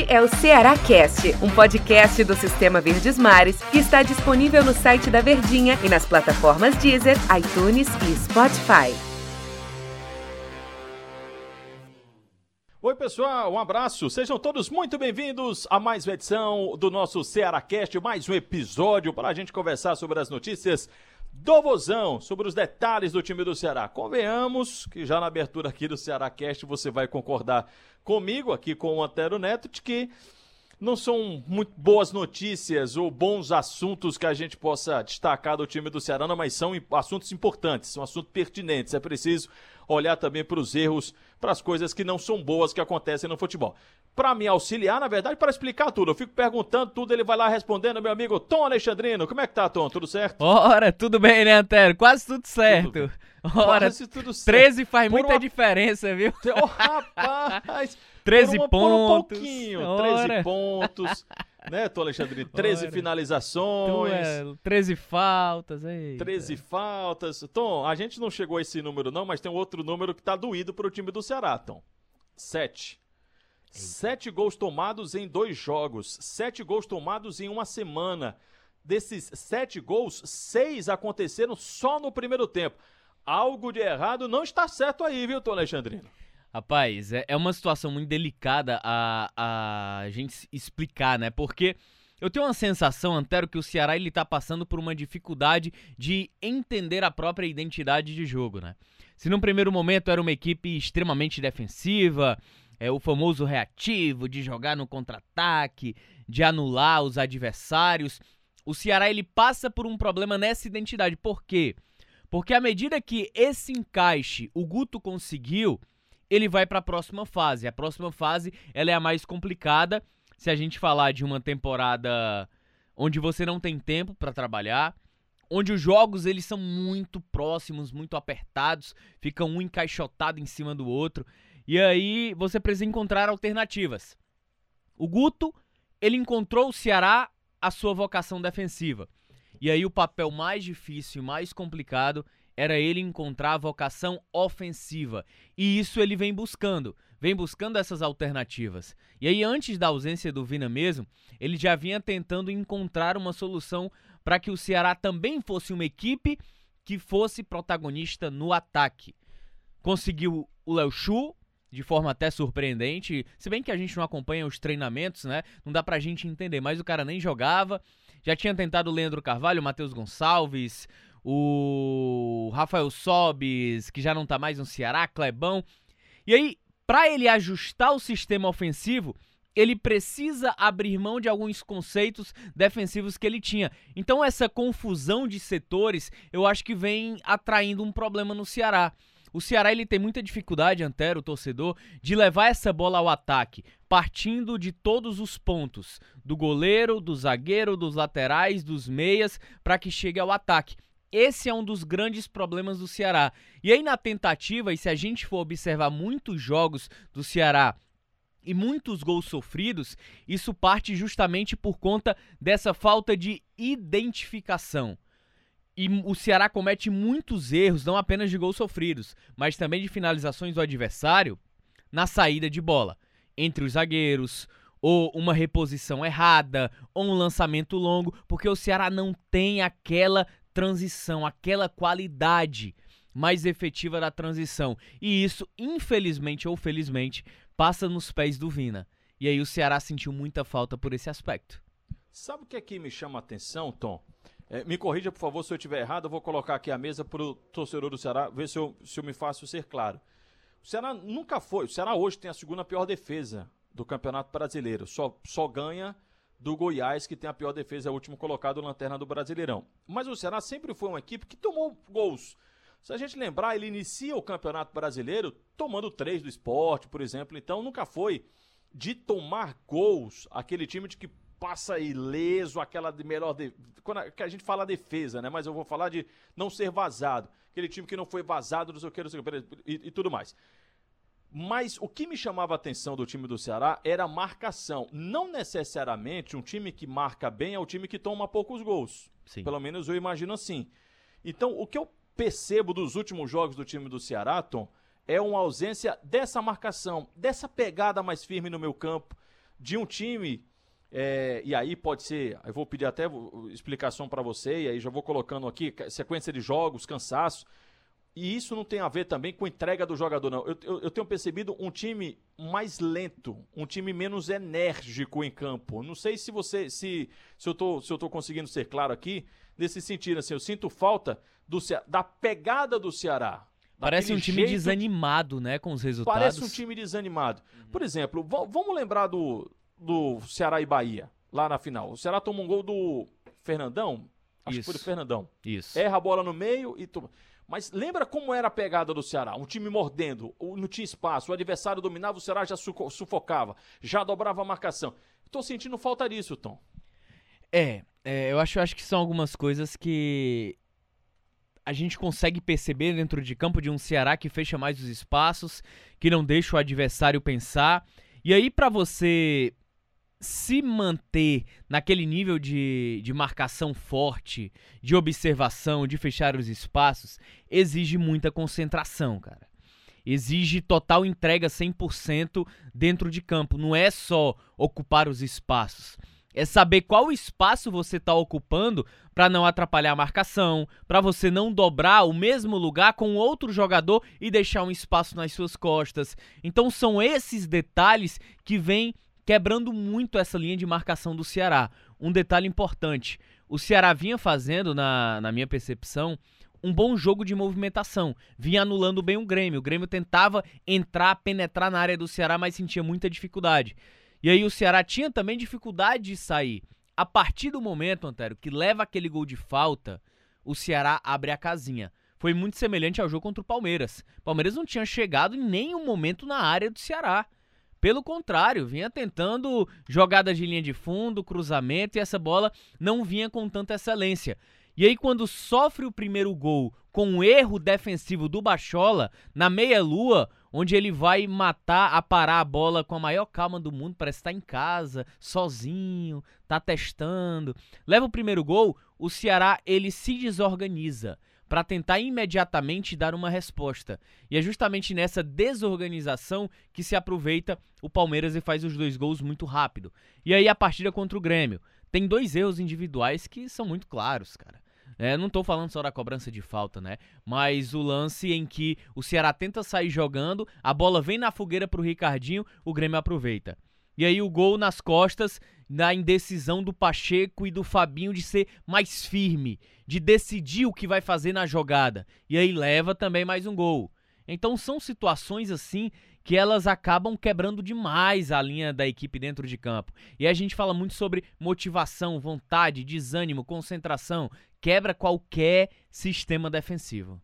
Este é o Ceará Cast, um podcast do Sistema Verdes Mares que está disponível no site da Verdinha e nas plataformas Deezer, iTunes e Spotify. Oi, pessoal, um abraço. Sejam todos muito bem-vindos a mais uma edição do nosso Ceará Cast, mais um episódio para a gente conversar sobre as notícias do Vozão, sobre os detalhes do time do Ceará. Convenhamos que já na abertura aqui do Ceará Cast você vai concordar comigo, aqui com o Antero Neto, de que não são muito boas notícias ou bons assuntos que a gente possa destacar do time do Ceará, não, mas são assuntos importantes, são assuntos pertinentes. É preciso olhar também para os erros, para as coisas que não são boas que acontecem no futebol. Para me auxiliar, na verdade, para explicar tudo. Eu fico perguntando tudo, ele vai lá respondendo, meu amigo Tom Alexandrino. Como é que tá, Tom? Tudo certo? Ora, tudo bem, né, Antero? Quase tudo certo. Tudo Ora, Quase tudo certo. 13 faz por muita uma... diferença, viu? Oh, rapaz! 13 por uma, pontos. Por um pouquinho. Ora. 13 pontos. né, Tom Alexandre? 13 Ora. finalizações. É, 13 faltas. Eita. 13 faltas. Tom, a gente não chegou a esse número, não, mas tem um outro número que tá doído pro time do Ceará, Tom. 7. Sete gols tomados em dois jogos. Sete gols tomados em uma semana. Desses sete gols, seis aconteceram só no primeiro tempo. Algo de errado não está certo aí, viu, Tom Alexandrino? Rapaz, é, é uma situação muito delicada a, a gente explicar, né? Porque eu tenho uma sensação, Antero, que o Ceará ele tá passando por uma dificuldade de entender a própria identidade de jogo, né? Se num primeiro momento era uma equipe extremamente defensiva, é o famoso reativo de jogar no contra-ataque, de anular os adversários, o Ceará ele passa por um problema nessa identidade. Por quê? Porque à medida que esse encaixe o Guto conseguiu, ele vai para a próxima fase. A próxima fase ela é a mais complicada. Se a gente falar de uma temporada onde você não tem tempo para trabalhar, onde os jogos eles são muito próximos, muito apertados, ficam um encaixotado em cima do outro, e aí você precisa encontrar alternativas. O Guto, ele encontrou o Ceará a sua vocação defensiva. E aí o papel mais difícil e mais complicado era ele encontrar a vocação ofensiva. E isso ele vem buscando, vem buscando essas alternativas. E aí, antes da ausência do Vina mesmo, ele já vinha tentando encontrar uma solução para que o Ceará também fosse uma equipe que fosse protagonista no ataque. Conseguiu o Léo Chu, de forma até surpreendente, se bem que a gente não acompanha os treinamentos, né? Não dá pra gente entender, mas o cara nem jogava. Já tinha tentado o Leandro Carvalho, o Matheus Gonçalves, o Rafael Sobis, que já não tá mais no Ceará, Clebão. E aí, para ele ajustar o sistema ofensivo, ele precisa abrir mão de alguns conceitos defensivos que ele tinha. Então essa confusão de setores, eu acho que vem atraindo um problema no Ceará. O Ceará ele tem muita dificuldade, Antero, o torcedor, de levar essa bola ao ataque, partindo de todos os pontos, do goleiro, do zagueiro, dos laterais, dos meias, para que chegue ao ataque. Esse é um dos grandes problemas do Ceará. E aí, na tentativa, e se a gente for observar muitos jogos do Ceará e muitos gols sofridos, isso parte justamente por conta dessa falta de identificação. E o Ceará comete muitos erros, não apenas de gols sofridos, mas também de finalizações do adversário na saída de bola. Entre os zagueiros, ou uma reposição errada, ou um lançamento longo, porque o Ceará não tem aquela transição, aquela qualidade mais efetiva da transição. E isso, infelizmente ou felizmente, passa nos pés do Vina. E aí o Ceará sentiu muita falta por esse aspecto. Sabe o que aqui me chama a atenção, Tom? É, me corrija, por favor, se eu estiver errado. Eu vou colocar aqui a mesa para o torcedor do Ceará, ver se eu, se eu me faço ser claro. O Ceará nunca foi. O Ceará hoje tem a segunda pior defesa do Campeonato Brasileiro. Só, só ganha do Goiás, que tem a pior defesa, é o último colocado lanterna do Brasileirão. Mas o Ceará sempre foi uma equipe que tomou gols. Se a gente lembrar, ele inicia o Campeonato Brasileiro tomando três do esporte, por exemplo. Então nunca foi de tomar gols aquele time de que passa ileso, aquela de melhor. De... Quando a, que a gente fala defesa, né? Mas eu vou falar de não ser vazado. Aquele time que não foi vazado, não sei o que, não sei o que, e, e tudo mais. Mas o que me chamava a atenção do time do Ceará era a marcação. Não necessariamente um time que marca bem é o time que toma poucos gols. Sim. Pelo menos eu imagino assim. Então, o que eu percebo dos últimos jogos do time do Ceará, Tom, é uma ausência dessa marcação, dessa pegada mais firme no meu campo, de um time é, e aí pode ser, eu vou pedir até explicação para você, e aí já vou colocando aqui sequência de jogos, cansaço. E isso não tem a ver também com entrega do jogador, não. Eu, eu, eu, tenho percebido um time mais lento, um time menos enérgico em campo. Não sei se você, se, se, eu, tô, se eu tô conseguindo ser claro aqui, nesse sentido, assim, eu sinto falta do, da pegada do Ceará. Parece um time jeito, desanimado, né, com os resultados. Parece um time desanimado. Por exemplo, vamos lembrar do, do Ceará e Bahia, lá na final. O Ceará tomou um gol do Fernandão. Acho Isso. que foi do Fernandão. Isso. Erra a bola no meio e toma. Mas lembra como era a pegada do Ceará? Um time mordendo, não tinha espaço, o adversário dominava, o Ceará já sufocava, já dobrava a marcação. Tô sentindo falta disso, Tom. É, é eu acho, acho que são algumas coisas que a gente consegue perceber dentro de campo de um Ceará que fecha mais os espaços, que não deixa o adversário pensar. E aí, para você se manter naquele nível de, de marcação forte, de observação, de fechar os espaços, exige muita concentração, cara. Exige total entrega 100% dentro de campo. Não é só ocupar os espaços. É saber qual espaço você está ocupando para não atrapalhar a marcação, para você não dobrar o mesmo lugar com outro jogador e deixar um espaço nas suas costas. Então são esses detalhes que vêm quebrando muito essa linha de marcação do Ceará. Um detalhe importante: o Ceará vinha fazendo, na, na minha percepção, um bom jogo de movimentação. Vinha anulando bem o Grêmio. O Grêmio tentava entrar, penetrar na área do Ceará, mas sentia muita dificuldade. E aí o Ceará tinha também dificuldade de sair. A partir do momento, Antero, que leva aquele gol de falta, o Ceará abre a casinha. Foi muito semelhante ao jogo contra o Palmeiras. O Palmeiras não tinha chegado em nenhum momento na área do Ceará. Pelo contrário, vinha tentando jogadas de linha de fundo, cruzamento e essa bola não vinha com tanta excelência. E aí, quando sofre o primeiro gol com um erro defensivo do Bachola, na meia-lua, onde ele vai matar, a parar a bola com a maior calma do mundo, parece estar em casa, sozinho, tá testando. Leva o primeiro gol, o Ceará ele se desorganiza para tentar imediatamente dar uma resposta. E é justamente nessa desorganização que se aproveita o Palmeiras e faz os dois gols muito rápido. E aí a partida contra o Grêmio tem dois erros individuais que são muito claros, cara. É, não tô falando só da cobrança de falta, né? Mas o lance em que o Ceará tenta sair jogando, a bola vem na fogueira pro Ricardinho, o Grêmio aproveita. E aí o gol nas costas, na indecisão do Pacheco e do Fabinho de ser mais firme, de decidir o que vai fazer na jogada. E aí leva também mais um gol. Então são situações assim que elas acabam quebrando demais a linha da equipe dentro de campo. E a gente fala muito sobre motivação, vontade, desânimo, concentração, quebra qualquer sistema defensivo.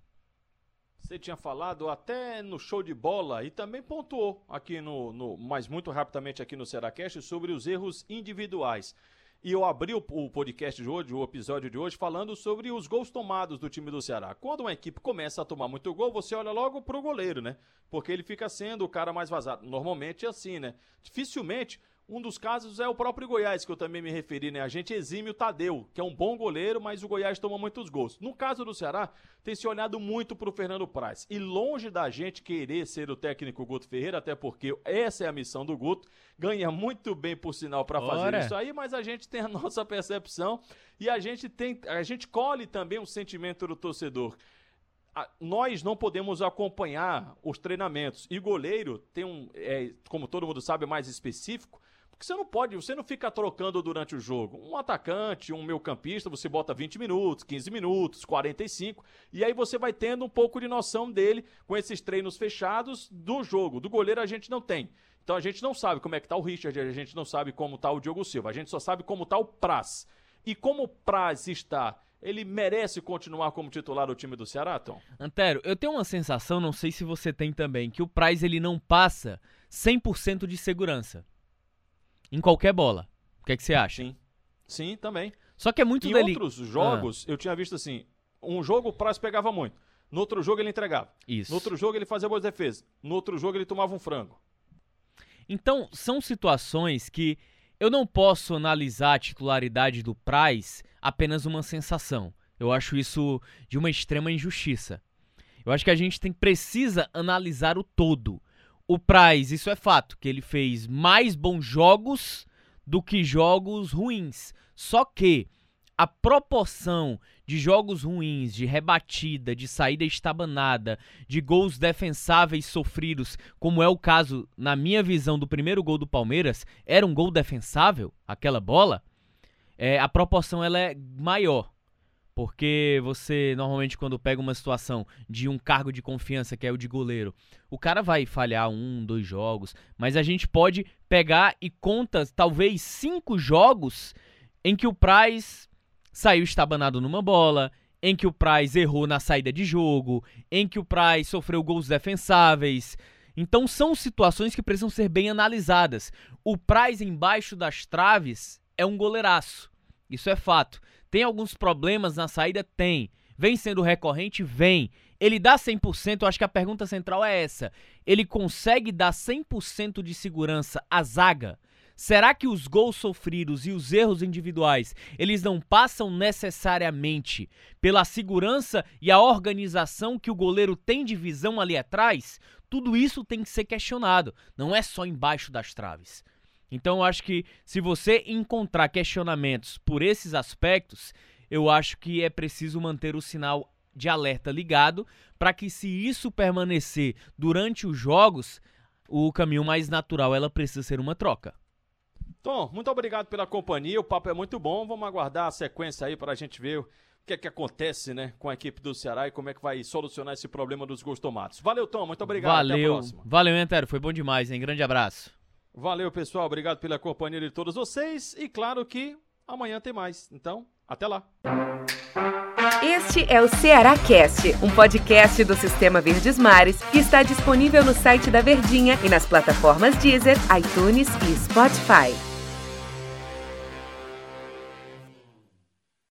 Você tinha falado até no show de bola e também pontuou aqui no, no mas muito rapidamente aqui no Seracast sobre os erros individuais. E eu abri o, o, podcast de hoje, o episódio de hoje, falando sobre os gols tomados do time do Ceará. Quando uma equipe começa a tomar muito gol, você olha logo pro goleiro, né? Porque ele fica sendo o cara mais vazado. Normalmente é assim, né? Dificilmente um dos casos é o próprio Goiás, que eu também me referi, né? A gente exime o Tadeu, que é um bom goleiro, mas o Goiás toma muitos gols. No caso do Ceará, tem se olhado muito pro Fernando Praz. E longe da gente querer ser o técnico Guto Ferreira, até porque essa é a missão do Guto, ganha muito bem, por sinal, para fazer isso aí, mas a gente tem a nossa percepção e a gente tem, a gente colhe também o sentimento do torcedor nós não podemos acompanhar os treinamentos. E goleiro tem um, é, como todo mundo sabe, mais específico. Porque você não pode, você não fica trocando durante o jogo. Um atacante, um meio campista, você bota 20 minutos, 15 minutos, 45, e aí você vai tendo um pouco de noção dele com esses treinos fechados do jogo. Do goleiro a gente não tem. Então a gente não sabe como é que tá o Richard, a gente não sabe como tá o Diogo Silva, a gente só sabe como tá o Praz. E como o Praz está ele merece continuar como titular do time do Ceará, Tom? Antero, eu tenho uma sensação, não sei se você tem também, que o Praz ele não passa 100% de segurança em qualquer bola. O que, é que você acha? Sim. Sim, também. Só que é muito Em outros jogos, ah. eu tinha visto assim, um jogo o Praz pegava muito. No outro jogo ele entregava. Isso. No outro jogo ele fazia boas defesas. No outro jogo ele tomava um frango. Então, são situações que eu não posso analisar a titularidade do Praz apenas uma sensação. Eu acho isso de uma extrema injustiça. Eu acho que a gente tem, precisa analisar o todo o Praz, isso é fato, que ele fez mais bons jogos do que jogos ruins. Só que a proporção de jogos ruins, de rebatida, de saída estabanada, de gols defensáveis sofridos, como é o caso, na minha visão, do primeiro gol do Palmeiras, era um gol defensável, aquela bola, é, a proporção ela é maior. Porque você, normalmente, quando pega uma situação de um cargo de confiança, que é o de goleiro, o cara vai falhar um, dois jogos, mas a gente pode pegar e conta talvez cinco jogos em que o Praz saiu estabanado numa bola, em que o Praz errou na saída de jogo, em que o Praz sofreu gols defensáveis. Então são situações que precisam ser bem analisadas. O Praz embaixo das traves é um goleiraço. Isso é fato. Tem alguns problemas na saída? Tem. Vem sendo recorrente? Vem. Ele dá 100%? Eu acho que a pergunta central é essa. Ele consegue dar 100% de segurança à zaga? Será que os gols sofridos e os erros individuais, eles não passam necessariamente pela segurança e a organização que o goleiro tem de visão ali atrás? Tudo isso tem que ser questionado, não é só embaixo das traves. Então eu acho que se você encontrar questionamentos por esses aspectos, eu acho que é preciso manter o sinal de alerta ligado para que se isso permanecer durante os jogos, o caminho mais natural ela precisa ser uma troca. Tom, muito obrigado pela companhia. O papo é muito bom. Vamos aguardar a sequência aí para a gente ver o que é que acontece, né, com a equipe do Ceará e como é que vai solucionar esse problema dos gols tomados. Valeu, Tom. Muito obrigado. Valeu. Valeu, Entero. Foi bom demais, hein? Grande abraço. Valeu, pessoal. Obrigado pela companhia de todos vocês. E claro que amanhã tem mais. Então, até lá. Este é o Ceará Cast, um podcast do Sistema Verdes Mares que está disponível no site da Verdinha e nas plataformas Deezer, iTunes e Spotify.